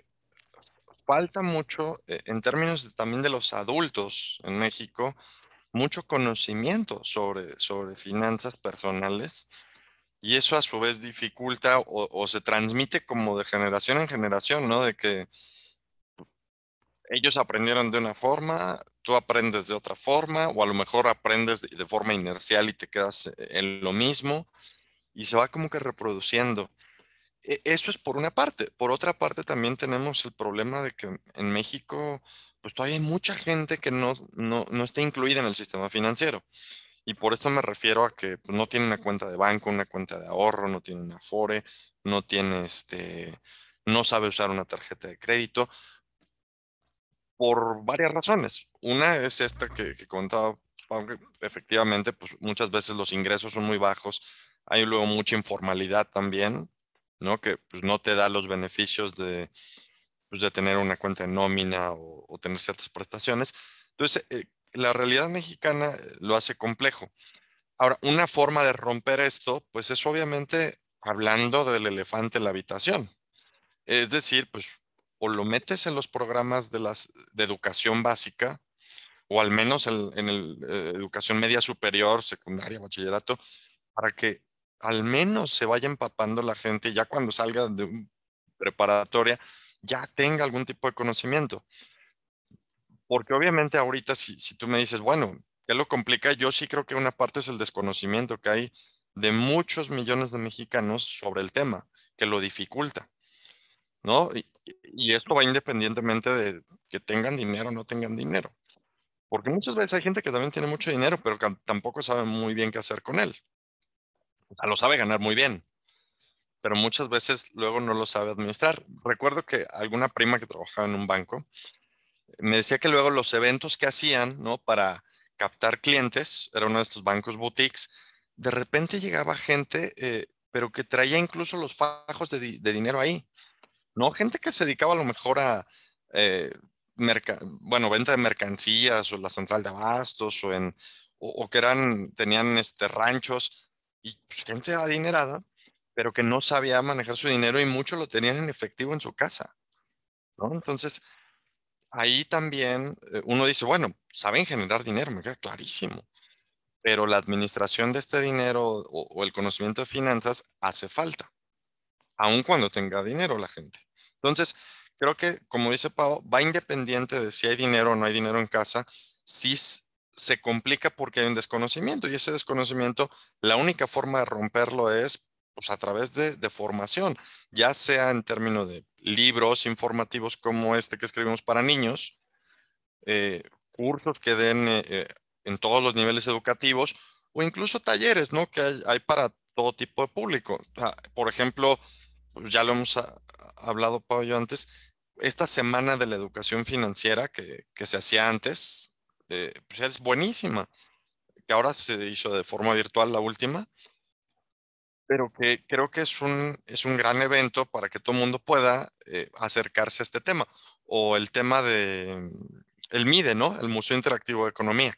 falta mucho eh, en términos también de los adultos en México, mucho conocimiento sobre, sobre finanzas personales y eso a su vez dificulta o, se transmite como de generación en generación, ¿no? De que ellos aprendieron de una forma, tú aprendes de otra forma, o a lo mejor aprendes de, forma inercial y te quedas en lo mismo, y se va como que reproduciendo. E, eso es por una parte. Por otra parte, también tenemos el problema de que en México, pues todavía hay mucha gente que no, no, no está incluida en el sistema financiero. Y por esto me refiero a que pues, no tiene una cuenta de banco, una cuenta de ahorro, no tiene una Afore, no tiene este, no sabe usar una tarjeta de crédito por varias razones. Una es esta que, que comentaba, efectivamente, pues muchas veces los ingresos son muy bajos, hay luego mucha informalidad también, ¿no? Que pues, no te da los beneficios de, pues, de tener una cuenta de nómina o, tener ciertas prestaciones. Entonces, eh, la realidad mexicana eh, lo hace complejo. Ahora, una forma de romper esto, pues es obviamente hablando del elefante en la habitación. Es decir, pues o lo metes en los programas de, las, de educación básica, o al menos en, en el, eh, educación media superior, secundaria, bachillerato, para que al menos se vaya empapando la gente ya cuando salga de preparatoria, ya tenga algún tipo de conocimiento. Porque obviamente ahorita si, tú me dices, bueno, ¿qué lo complica? Yo sí creo que una parte es el desconocimiento que hay de muchos millones de mexicanos sobre el tema, que lo dificulta, ¿no? Y, y esto va independientemente de que tengan dinero o no tengan dinero. Porque muchas veces hay gente que también tiene mucho dinero, pero que tampoco sabe muy bien qué hacer con él. O sea, lo sabe ganar muy bien, pero muchas veces luego no lo sabe administrar. Recuerdo que alguna prima que trabajaba en un banco me decía que luego los eventos que hacían, ¿no? Para captar clientes, era uno de estos bancos boutiques, de repente llegaba gente, eh, pero que traía incluso los fajos de, dinero ahí, ¿no? Gente que se dedicaba a lo mejor a, eh, bueno, venta de mercancías o la central de abastos o, en, o, que eran, tenían este, ranchos y pues, gente adinerada, pero que no sabía manejar su dinero y mucho lo tenían en efectivo en su casa, ¿no? Entonces, ahí también eh, uno dice, bueno, saben generar dinero, me queda clarísimo, pero la administración de este dinero o, el conocimiento de finanzas hace falta, aun cuando tenga dinero la gente. Entonces, creo que, como dice Pau, va independiente de si hay dinero o no hay dinero en casa, si se complica porque hay un desconocimiento y ese desconocimiento, la única forma de romperlo es pues, a través de, de formación, ya sea en términos de libros informativos como este que escribimos para niños, eh, cursos que den eh, eh, en todos los niveles educativos o incluso talleres, ¿no? Que hay, para todo tipo de público. por ejemplo, pues, ya lo hemos hablado, Pablo, antes, esta semana de la educación financiera que se hacía antes, pues es buenísima, que ahora se hizo de forma virtual la última, pero que creo que es un, es un gran evento para que todo el mundo pueda eh, acercarse a este tema. O el tema de el MIDE, ¿no? El Museo Interactivo de Economía,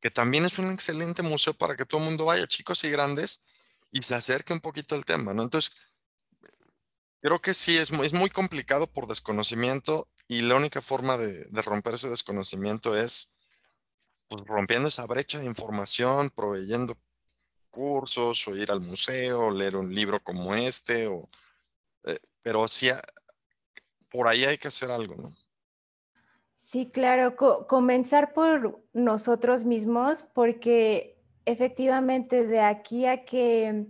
que también es un excelente museo para que todo el mundo vaya, chicos y grandes, y se acerque un poquito al tema, ¿no? Entonces, creo que sí, es muy, es muy complicado por desconocimiento y la única forma de, de romper ese desconocimiento es pues, rompiendo esa brecha de información, proveyendo cursos o ir al museo, o leer un libro como este, o, eh, pero sí, por ahí hay que hacer algo, ¿no? Sí, claro, comenzar por nosotros mismos, porque efectivamente de aquí a que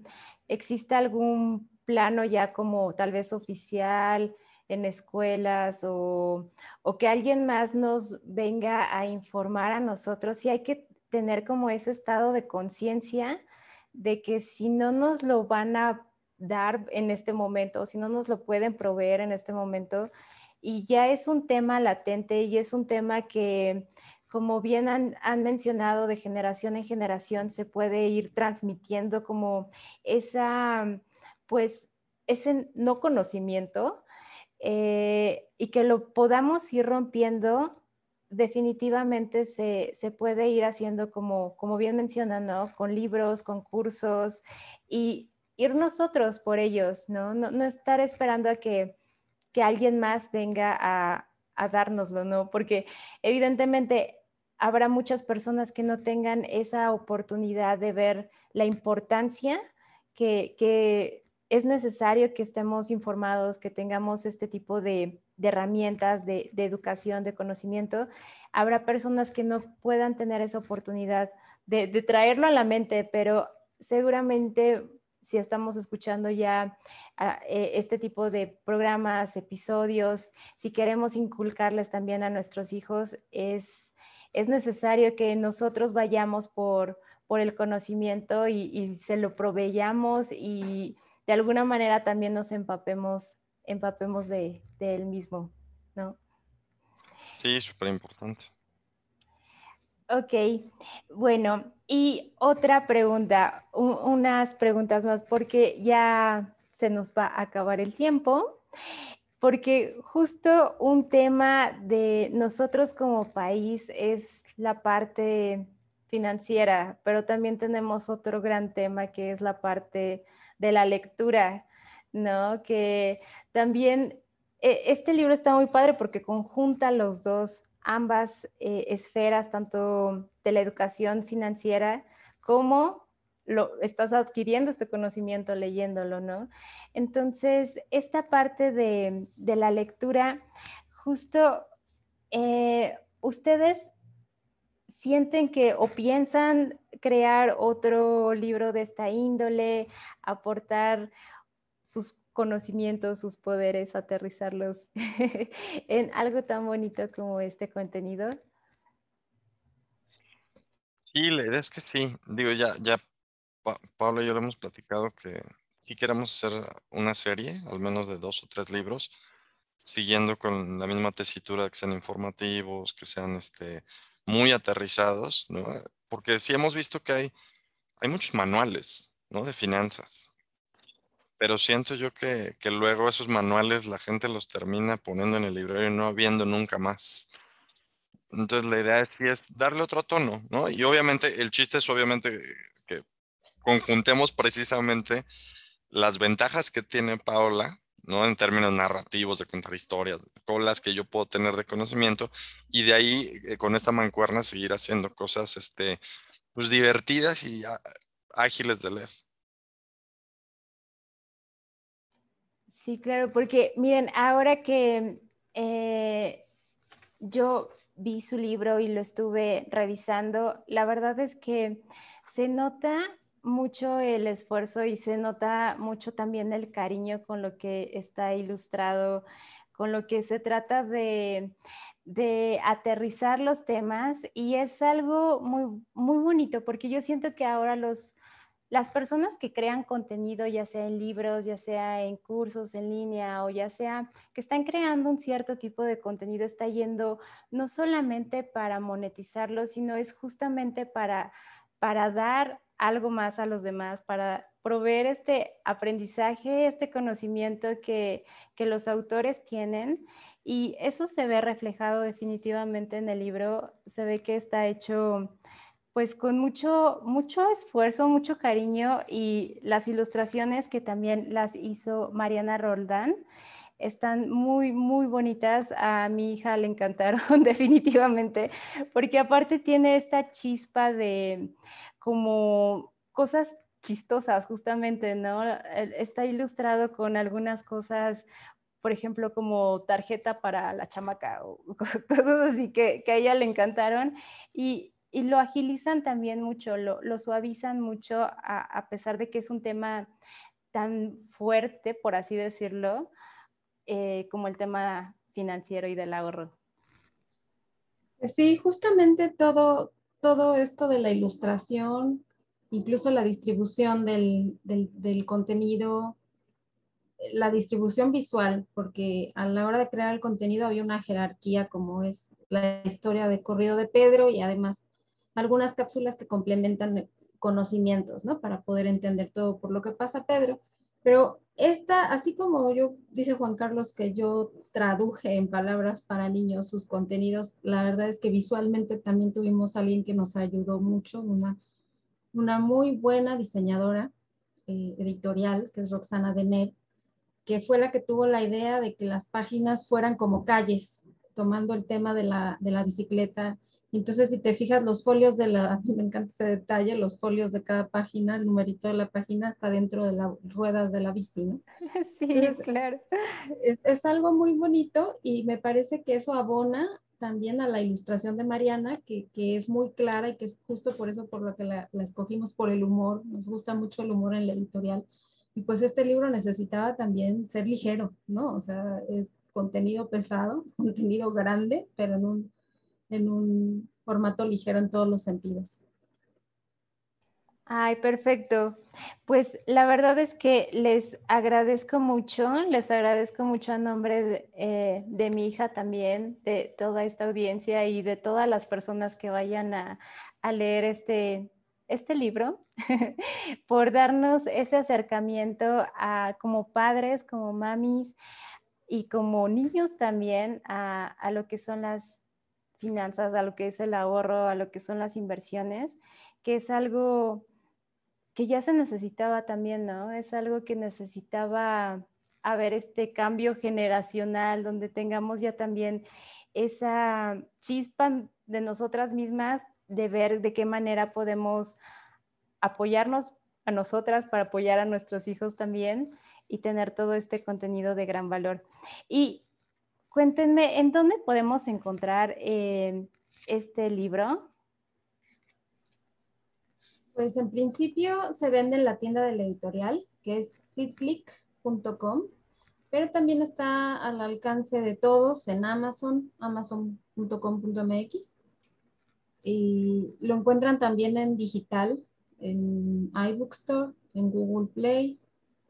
exista algún plano ya como tal vez oficial en escuelas o, o, que alguien más nos venga a informar a nosotros, sí hay que tener como ese estado de conciencia de que si no nos lo van a dar en este momento, si no nos lo pueden proveer en este momento, y ya es un tema latente y es un tema que, como bien han, mencionado, de generación en generación se puede ir transmitiendo como esa, pues, ese no conocimiento eh, y que lo podamos ir rompiendo definitivamente se, puede ir haciendo como, como bien mencionan, ¿no? Con libros, con cursos y ir nosotros por ellos, ¿no? No, estar esperando a que, alguien más venga a, a dárnoslo, ¿no? Porque evidentemente habrá muchas personas que no tengan esa oportunidad de ver la importancia que, que es necesario que estemos informados, que tengamos este tipo de, herramientas de, educación, de conocimiento. Habrá personas que no puedan tener esa oportunidad de, traerlo a la mente, pero seguramente si estamos escuchando ya ah, eh, este tipo de programas, episodios, si queremos inculcarles también a nuestros hijos, es, es necesario que nosotros vayamos por, por el conocimiento y, y se lo proveyamos y de alguna manera también nos empapemos, empapemos de, él mismo, ¿no? Sí, súper importante. Ok, bueno, y otra pregunta, unas preguntas más, porque ya se nos va a acabar el tiempo, porque justo un tema de nosotros como país es la parte financiera, pero también tenemos otro gran tema que es la parte de la lectura, ¿no? Que también eh, este libro está muy padre porque conjunta los dos, ambas eh, esferas, tanto de la educación financiera como lo estás adquiriendo este conocimiento leyéndolo, ¿no? Entonces, esta parte de, la lectura, justo eh, ustedes sienten que o piensan crear otro libro de esta índole, aportar sus conocimientos, sus poderes, aterrizarlos en algo tan bonito como este contenido? Sí, la idea es que sí. Digo, ya, ya Pablo y yo lo hemos platicado que sí queremos hacer una serie, al menos de dos o tres libros, siguiendo con la misma tesitura, que sean informativos, que sean este, muy aterrizados, ¿no? Porque sí hemos visto que hay, hay muchos manuales, ¿no? De finanzas. Pero siento yo que, que luego esos manuales la gente los termina poniendo en el libro y no viendo nunca más. Entonces la idea sí es darle otro tono, ¿no? Y obviamente el chiste es obviamente que conjuntemos precisamente las ventajas que tiene Paola ¿no? En términos narrativos, de contar historias, todas las que yo puedo tener de conocimiento, y de ahí, eh, con esta mancuerna, seguir haciendo cosas, este, pues divertidas y ágiles de leer. Sí, claro, porque miren, ahora que eh, yo vi su libro y lo estuve revisando, la verdad es que se nota mucho el esfuerzo y se nota mucho también el cariño con lo que está ilustrado, con lo que se trata de, aterrizar los temas. Y es algo muy, muy bonito porque yo siento que ahora los, las personas que crean contenido, ya sea en libros, ya sea en cursos en línea o ya sea que están creando un cierto tipo de contenido, está yendo no solamente para monetizarlo, sino es justamente para, para dar algo más a los demás, para proveer este aprendizaje, este conocimiento que, los autores tienen. Y eso se ve reflejado definitivamente en el libro. Se ve que está hecho pues con mucho, mucho esfuerzo, mucho cariño y las ilustraciones que también las hizo Mariana Roldán están muy, muy bonitas. A mi hija le encantaron definitivamente, porque aparte tiene esta chispa de como cosas chistosas, justamente, ¿no? Está ilustrado con algunas cosas, por ejemplo, como tarjeta para la chamaca o cosas así que, que a ella le encantaron. Y, y lo agilizan también mucho, lo, suavizan mucho, a, a, pesar de que es un tema tan fuerte, por así decirlo, eh, como el tema financiero y del ahorro. Pues sí, justamente todo, todo esto de la ilustración, incluso la distribución del, del, contenido, la distribución visual, porque a la hora de crear el contenido había una jerarquía como es la historia de corrido de Pedro y además algunas cápsulas que complementan conocimientos, ¿no? Para poder entender todo por lo que pasa Pedro. Pero esta, así como yo, dice Juan Carlos, que yo traduje en palabras para niños sus contenidos, la verdad es que visualmente también tuvimos a alguien que nos ayudó mucho, una, una muy buena diseñadora eh, editorial, que es Roxana Denner, que fue la que tuvo la idea de que las páginas fueran como calles, tomando el tema de la, de la bicicleta entonces, si te fijas, los folios de la, me encanta ese detalle, los folios de cada página, el numerito de la página está dentro de las ruedas de la bici, ¿no? Sí, claro. Es, es, algo muy bonito y me parece que eso abona también a la ilustración de Mariana, que, que es muy clara y que es justo por eso por lo que la, la escogimos, por el humor. Nos gusta mucho el humor en la editorial. Y pues este libro necesitaba también ser ligero, ¿no? O sea, es contenido pesado, contenido grande, pero en un en un formato ligero en todos los sentidos. Ay, perfecto. Pues la verdad es que les agradezco mucho, les agradezco mucho a nombre de, eh, mi hija también, de toda esta audiencia y de todas las personas que vayan a, a leer este, este libro, por darnos ese acercamiento a como padres, como mamis y como niños también a, a lo que son las finanzas, a lo que es el ahorro, a lo que son las inversiones, que es algo que ya se necesitaba también, ¿no? Es algo que necesitaba haber este cambio generacional donde tengamos ya también esa chispa de nosotras mismas de ver de qué manera podemos apoyarnos a nosotras para apoyar a nuestros hijos también y tener todo este contenido de gran valor. Y Cuéntenme, ¿en dónde podemos encontrar eh, este libro? Pues en principio se vende en la tienda de la editorial, que es sitclick.com, pero también está al alcance de todos en Amazon, amazon.com.mx. Y lo encuentran también en digital, en iBookstore, en Google Play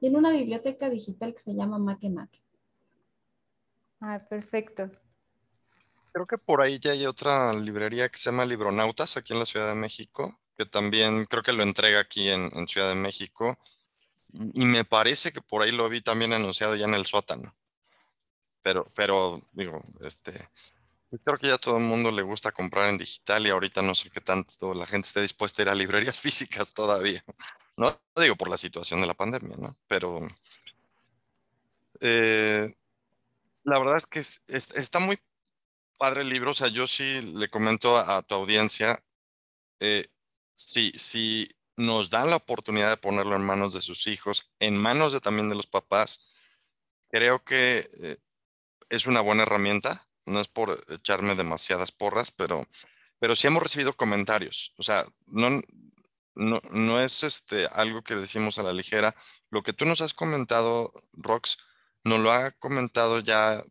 y en una biblioteca digital que se llama Make. Ah, perfecto. Creo que por ahí ya hay otra librería que se llama Libronautas aquí en la Ciudad de México, que también creo que lo entrega aquí en, Ciudad de México. Y me parece que por ahí lo vi también anunciado ya en el sótano. Pero, pero digo, este, creo que ya todo el mundo le gusta comprar en digital y ahorita no sé qué tanto la gente esté dispuesta a ir a librerías físicas todavía. No digo por la situación de la pandemia, ¿no? Pero eh, la verdad es que está muy padre el libro. O sea, yo sí le comento a, tu audiencia, eh, si, si nos dan la oportunidad de ponerlo en manos de sus hijos, en manos de, también de los papás, creo que eh, es una buena herramienta. No es por echarme demasiadas porras, pero, pero sí hemos recibido comentarios. O sea, no, no, no es este, algo que decimos a la ligera. Lo que tú nos has comentado, Rox, nos lo ha comentado ya,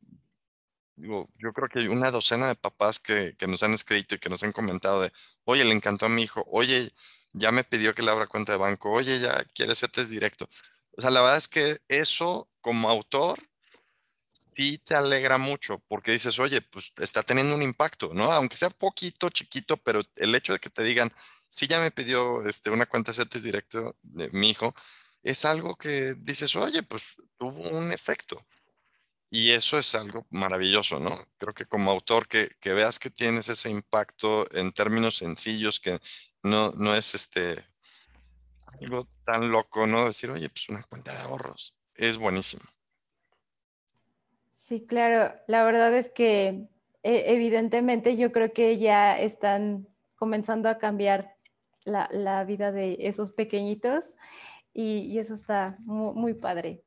digo, yo creo que hay una docena de papás que, que, nos han escrito y que nos han comentado de, oye, le encantó a mi hijo, oye, ya me pidió que le abra cuenta de banco, oye, ya quiere test directo. O sea, la verdad es que eso como autor sí te alegra mucho porque dices, oye, pues está teniendo un impacto, ¿no? Aunque sea poquito, chiquito, pero el hecho de que te digan, sí, ya me pidió este, una cuenta CETES directo de mi hijo, es algo que dices, oye, pues tuvo un efecto. Y eso es algo maravilloso, ¿no? Creo que como autor que, que veas que tienes ese impacto en términos sencillos, que no, no es este algo tan loco, ¿no? Decir, oye, pues una cuenta de ahorros, es buenísimo. Sí, claro, la verdad es que e, evidentemente yo creo que ya están comenzando a cambiar la, vida de esos pequeñitos y, eso está muy, padre.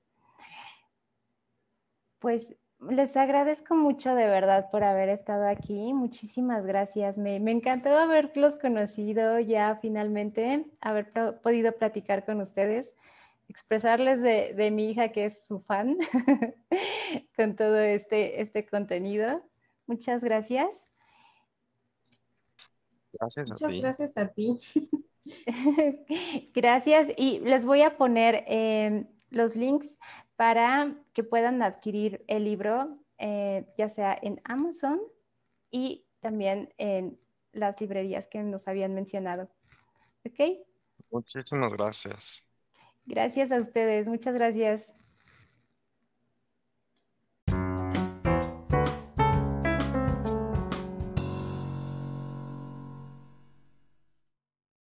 Pues les agradezco mucho de verdad por haber estado aquí. Muchísimas gracias. Me, me, encantó haberlos conocido ya finalmente, haber podido platicar con ustedes, expresarles de, de, mi hija que es su fan con todo este, este contenido. Muchas gracias. Gracias a Muchas gracias a ti. gracias y les voy a poner em, los links para que puedan adquirir el libro, eh, ya sea en Amazon y también en las librerías que nos habían mencionado. ¿Ok? Muchísimas gracias. Gracias a ustedes, muchas gracias.